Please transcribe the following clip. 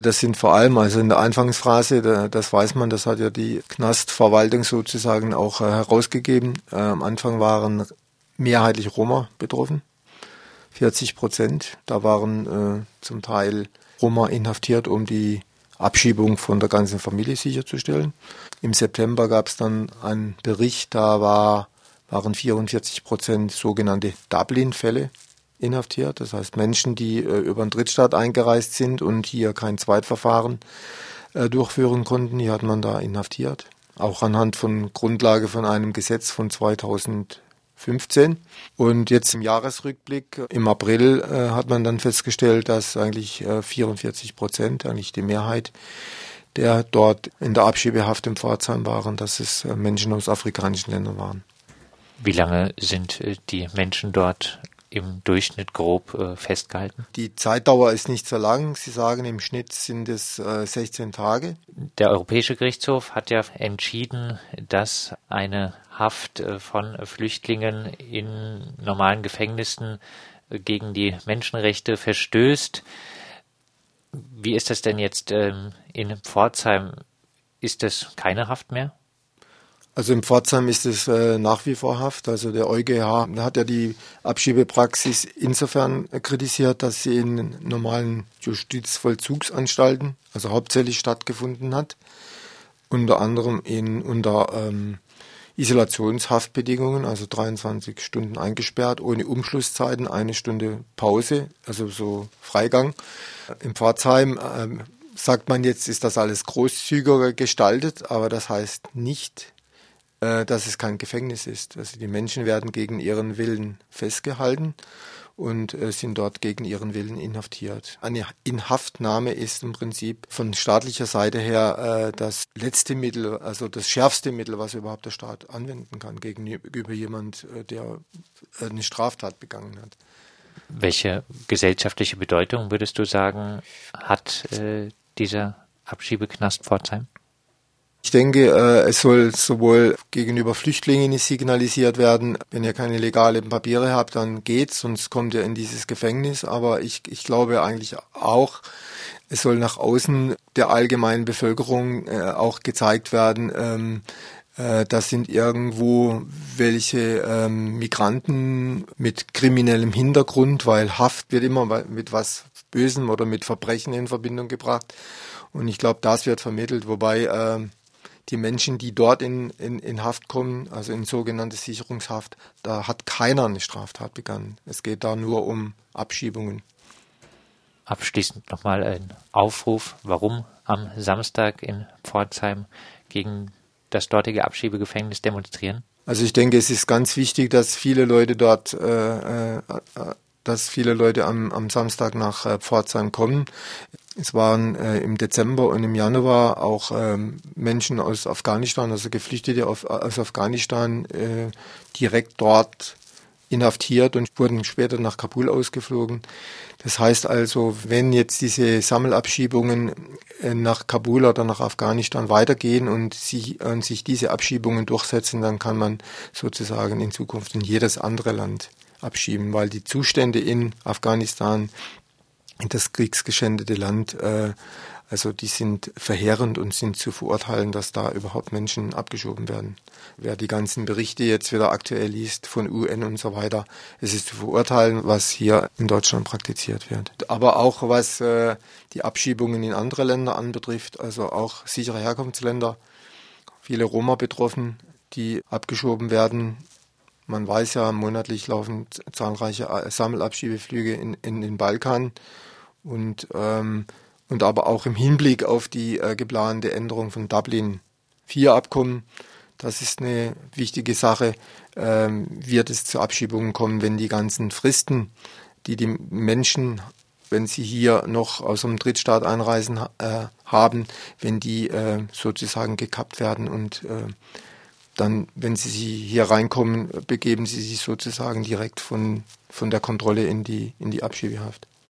Das sind vor allem, also in der Anfangsphase, das weiß man, das hat ja die Knastverwaltung sozusagen auch äh, herausgegeben. Äh, am Anfang waren mehrheitlich Roma betroffen, 40 Prozent. Da waren äh, zum Teil Roma inhaftiert, um die Abschiebung von der ganzen Familie sicherzustellen. Im September gab es dann einen Bericht, da war, waren 44 Prozent sogenannte Dublin-Fälle inhaftiert. Das heißt Menschen, die äh, über einen Drittstaat eingereist sind und hier kein Zweitverfahren äh, durchführen konnten, die hat man da inhaftiert. Auch anhand von Grundlage von einem Gesetz von 2015. Und jetzt im Jahresrückblick im April äh, hat man dann festgestellt, dass eigentlich äh, 44 Prozent, eigentlich die Mehrheit der dort in der Abschiebehaft im Pforzheim waren, dass es äh, Menschen aus afrikanischen Ländern waren. Wie lange sind äh, die Menschen dort im Durchschnitt grob äh, festgehalten? Die Zeitdauer ist nicht so lang. Sie sagen, im Schnitt sind es äh, 16 Tage. Der Europäische Gerichtshof hat ja entschieden, dass eine Haft äh, von Flüchtlingen in normalen Gefängnissen äh, gegen die Menschenrechte verstößt. Wie ist das denn jetzt ähm, in Pforzheim? Ist das keine Haft mehr? Also im Pforzheim ist es äh, nach wie vor Haft. Also der EuGH hat ja die Abschiebepraxis insofern kritisiert, dass sie in normalen Justizvollzugsanstalten, also hauptsächlich stattgefunden hat. Unter anderem in unter ähm, Isolationshaftbedingungen, also 23 Stunden eingesperrt, ohne Umschlusszeiten, eine Stunde Pause, also so Freigang. Im Pforzheim ähm, sagt man jetzt, ist das alles großzügiger gestaltet, aber das heißt nicht, dass es kein Gefängnis ist. Also die Menschen werden gegen ihren Willen festgehalten und äh, sind dort gegen ihren Willen inhaftiert. Eine Inhaftnahme ist im Prinzip von staatlicher Seite her äh, das letzte Mittel, also das schärfste Mittel, was überhaupt der Staat anwenden kann gegenüber jemand, äh, der äh, eine Straftat begangen hat. Welche gesellschaftliche Bedeutung würdest du sagen, hat äh, dieser Abschiebeknast Pforzheim? Ich denke, äh, es soll sowohl gegenüber Flüchtlingen signalisiert werden, wenn ihr keine legalen Papiere habt, dann geht's, sonst kommt ihr in dieses Gefängnis. Aber ich, ich glaube eigentlich auch, es soll nach außen der allgemeinen Bevölkerung äh, auch gezeigt werden, ähm, äh, das sind irgendwo welche ähm, Migranten mit kriminellem Hintergrund, weil Haft wird immer mit was Bösem oder mit Verbrechen in Verbindung gebracht. Und ich glaube, das wird vermittelt, wobei äh, die Menschen, die dort in, in, in Haft kommen, also in sogenannte Sicherungshaft, da hat keiner eine Straftat begangen. Es geht da nur um Abschiebungen. Abschließend nochmal ein Aufruf, warum am Samstag in Pforzheim gegen das dortige Abschiebegefängnis demonstrieren? Also ich denke, es ist ganz wichtig, dass viele Leute dort äh, äh, dass viele Leute am, am Samstag nach äh, Pforzheim kommen. Es waren äh, im Dezember und im Januar auch ähm, Menschen aus Afghanistan, also Geflüchtete auf, aus Afghanistan, äh, direkt dort inhaftiert und wurden später nach Kabul ausgeflogen. Das heißt also, wenn jetzt diese Sammelabschiebungen äh, nach Kabul oder nach Afghanistan weitergehen und sich, und sich diese Abschiebungen durchsetzen, dann kann man sozusagen in Zukunft in jedes andere Land abschieben, weil die Zustände in Afghanistan, das kriegsgeschändete Land, äh, also die sind verheerend und sind zu verurteilen, dass da überhaupt Menschen abgeschoben werden. Wer die ganzen Berichte jetzt wieder aktuell liest von UN und so weiter, es ist zu verurteilen, was hier in Deutschland praktiziert wird. Aber auch was äh, die Abschiebungen in andere Länder anbetrifft, also auch sichere Herkunftsländer, viele Roma betroffen, die abgeschoben werden man weiß ja, monatlich laufen zahlreiche äh, Sammelabschiebeflüge in, in den Balkan und, ähm, und aber auch im Hinblick auf die äh, geplante Änderung von Dublin 4 Abkommen. Das ist eine wichtige Sache. Ähm, wird es zu Abschiebungen kommen, wenn die ganzen Fristen, die die Menschen, wenn sie hier noch aus einem Drittstaat einreisen, äh, haben, wenn die äh, sozusagen gekappt werden und äh, dann, wenn Sie hier reinkommen, begeben Sie sich sozusagen direkt von, von der Kontrolle in die, in die Abschiebehaft.